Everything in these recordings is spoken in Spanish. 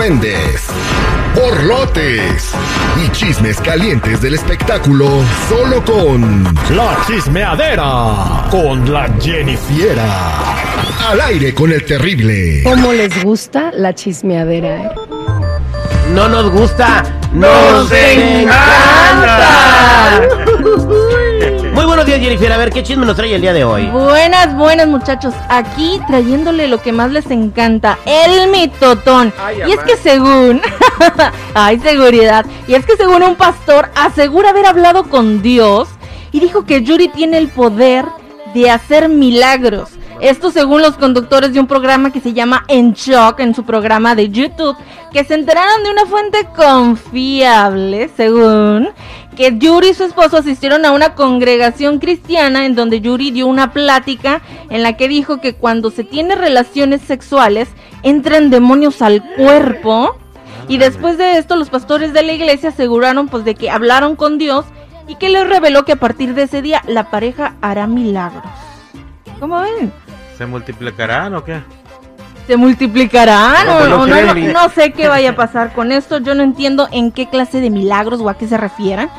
argüendes, borlotes y chismes calientes del espectáculo solo con La chismeadera con la Jennifiera. Al aire con el terrible. ¿Cómo les gusta la chismeadera? eh? No nos gusta, nos encanta. Muy buenos días, Jennifer. A ver, ¿qué chisme nos trae el día de hoy? Buenas, buenas muchachos. Aquí trayéndole lo que más les encanta, el mitotón. y es que según, hay seguridad. Y es que según un pastor asegura haber hablado con Dios y dijo que Yuri tiene el poder de hacer milagros. Esto según los conductores de un programa que se llama En Shock en su programa de YouTube, que se enteraron de una fuente confiable, según, que Yuri y su esposo asistieron a una congregación cristiana en donde Yuri dio una plática en la que dijo que cuando se tiene relaciones sexuales entran demonios al cuerpo y después de esto los pastores de la iglesia aseguraron pues de que hablaron con Dios y que les reveló que a partir de ese día la pareja hará milagros. ¿Cómo ven? ¿Se multiplicarán o qué? se multiplicarán No, o, pues no o no, sé qué vaya a pasar con esto. Yo no entiendo en qué clase de milagros o a qué se refieran.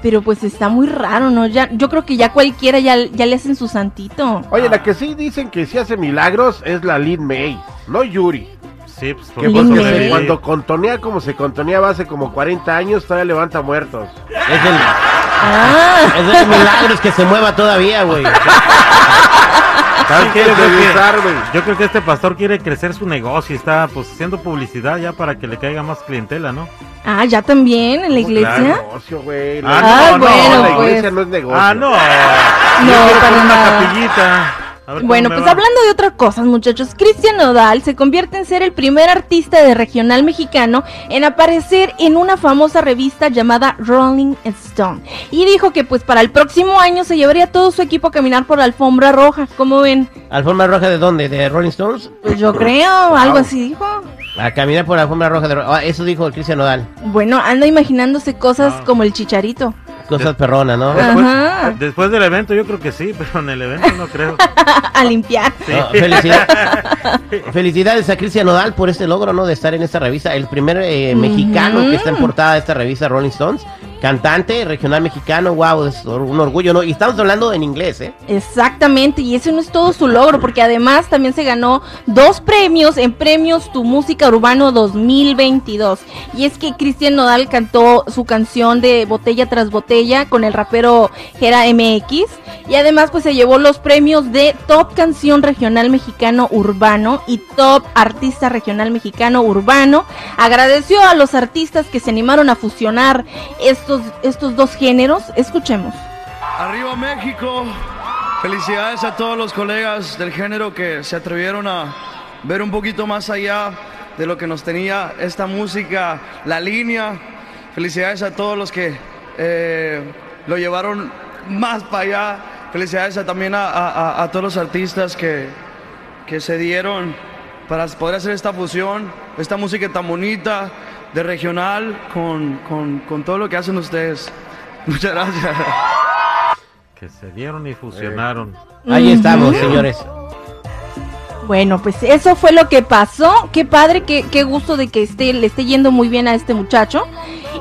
Pero pues está muy raro, ¿no? Ya, yo creo que ya cualquiera ya, ya le hacen su santito. Oye, la que sí dicen que sí hace milagros es la Lin May, no Yuri. Sí, pues Que porque cuando contonea como se contoneaba hace como 40 años, todavía levanta muertos. Es el, Ah, es de los milagros que se mueva todavía, güey. ¿Sabes qué? Yo creo que-. Yo creo que este pastor quiere crecer su negocio y está pues haciendo publicidad ya para que le caiga más clientela, ¿no? ah, ya también en la iglesia. negocio, güey. Ah, no, no, bueno, la pues. iglesia no es negocio. Ah, no. No, para una nada. capillita. Ver Bueno, pues va. hablando de otras cosas, muchachos, Cristian Nodal se convierte en ser el primer artista de regional mexicano en aparecer en una famosa revista llamada Rolling Stone. Y dijo que pues para el próximo año se llevaría todo su equipo a caminar por la alfombra roja. ¿Cómo ven? ¿Alfombra roja de dónde? ¿De Rolling Stones? Pues yo creo, algo así dijo. A caminar por la alfombra roja de Ro- ah, Eso dijo Cristian Nodal. Bueno, anda imaginándose cosas como el chicharito. Cosas perronas, ¿no? Después, Ajá. después del evento yo creo que sí, pero en el evento no creo. a limpiar. Sí. No, felicidad- felicidades a Cristian Nodal por este logro, ¿no? De estar en esta revista. El primer eh, mexicano que está en portada de esta revista Rolling Stones. Cantante regional mexicano, wow, es un orgullo, ¿no? Y estamos hablando en inglés, ¿eh? Exactamente, y ese no es todo su logro, porque además también se ganó dos premios en Premios Tu Música Urbano 2022. Y es que Cristian Nodal cantó su canción de Botella tras Botella con el rapero Gera MX. Y además pues se llevó los premios de Top Canción Regional Mexicano Urbano y Top Artista Regional Mexicano Urbano. Agradeció a los artistas que se animaron a fusionar estos, estos dos géneros. Escuchemos. Arriba México. Felicidades a todos los colegas del género que se atrevieron a ver un poquito más allá de lo que nos tenía esta música, la línea. Felicidades a todos los que eh, lo llevaron más para allá. Felicidades a- también a, a- a- todos los artistas que, que se dieron para poder hacer esta fusión, esta música tan bonita de regional con, con- con todo lo que hacen ustedes. Muchas gracias. Que se dieron y fusionaron. Ahí estamos, señores. Bueno, pues eso fue lo que pasó. Qué padre, qué, qué gusto de que esté, le esté yendo muy bien a este muchacho.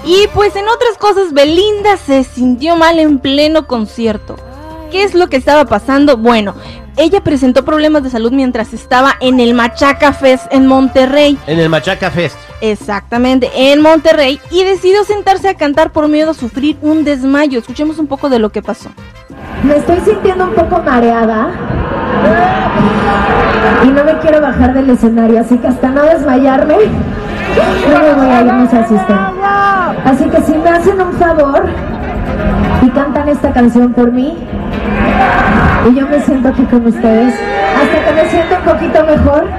Y pues en otras cosas, Belinda se sintió mal en pleno concierto. ¿Qué es lo que estaba pasando? Bueno, ella presentó problemas de salud mientras estaba en el Machaca Fest en Monterrey. En el Machaca Fest. Exactamente, en Monterrey. Y decidió sentarse a cantar por miedo a sufrir un desmayo. Escuchemos un poco de lo que pasó. Me estoy sintiendo un poco mareada y no me quiero bajar del escenario, así que hasta no desmayarme, no me voy a ir, no se asusten. Así que si me hacen un favor y cantan esta canción por mí, y yo me siento aquí con ustedes, hasta que me siento un poquito mejor.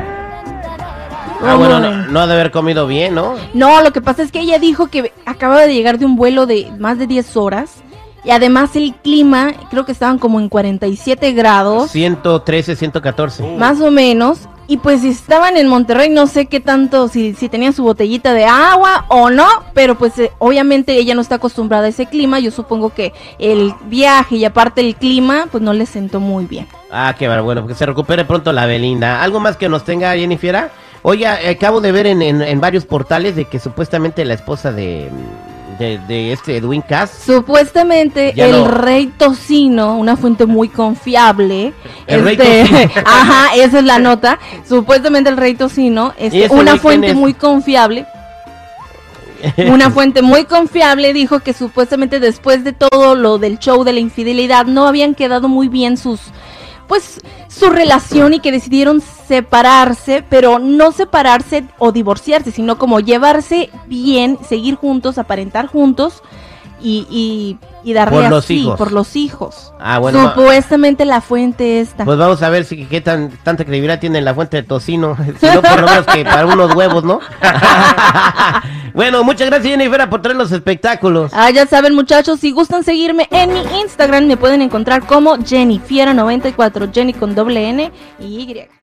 Ah, bueno, no, no ha de haber comido bien, ¿no? No, lo que pasa es que ella dijo que acababa de llegar de un vuelo de más de 10 horas. Y además el clima, creo que estaban como en 47 grados, 113, 114. más o menos. Y pues si estaban en Monterrey, no sé qué tanto, si, si tenían su botellita de agua o no, pero pues eh, obviamente ella no está acostumbrada a ese clima. Yo supongo que el viaje y aparte el clima, pues no le sentó muy bien. Ah, qué bueno, bueno, que se recupere pronto la Belinda. ¿Algo más que nos tenga Jennifer? Oye, acabo de ver en, en- en varios portales de que supuestamente la esposa de, de, de este Edwin Cass Supuestamente Ya el no. rey Tocino, una fuente muy confiable, El rey este, Tocino. ajá, esa es la nota. Supuestamente el rey Tocino, ¿Y este, ese una fuente es? muy confiable, una fuente muy confiable dijo que supuestamente después de todo lo del show de la infidelidad no habían quedado muy bien sus pues su relación y que decidieron separarse, pero no separarse o divorciarse, sino como llevarse bien, seguir juntos, aparentar juntos y, y, y darle Por los así, hijos. por los hijos. Ah, bueno, Supuestamente la fuente esta. Pues vamos a ver si qué tan tanta credibilidad tiene la fuente de tocino. Si no, por lo menos que para unos huevos, ¿no? bueno, muchas gracias Jennifer por traer los espectáculos. Ah, ya saben muchachos, si gustan seguirme en mi Instagram me pueden encontrar como Jennifiera94, Jenny con doble N y Y.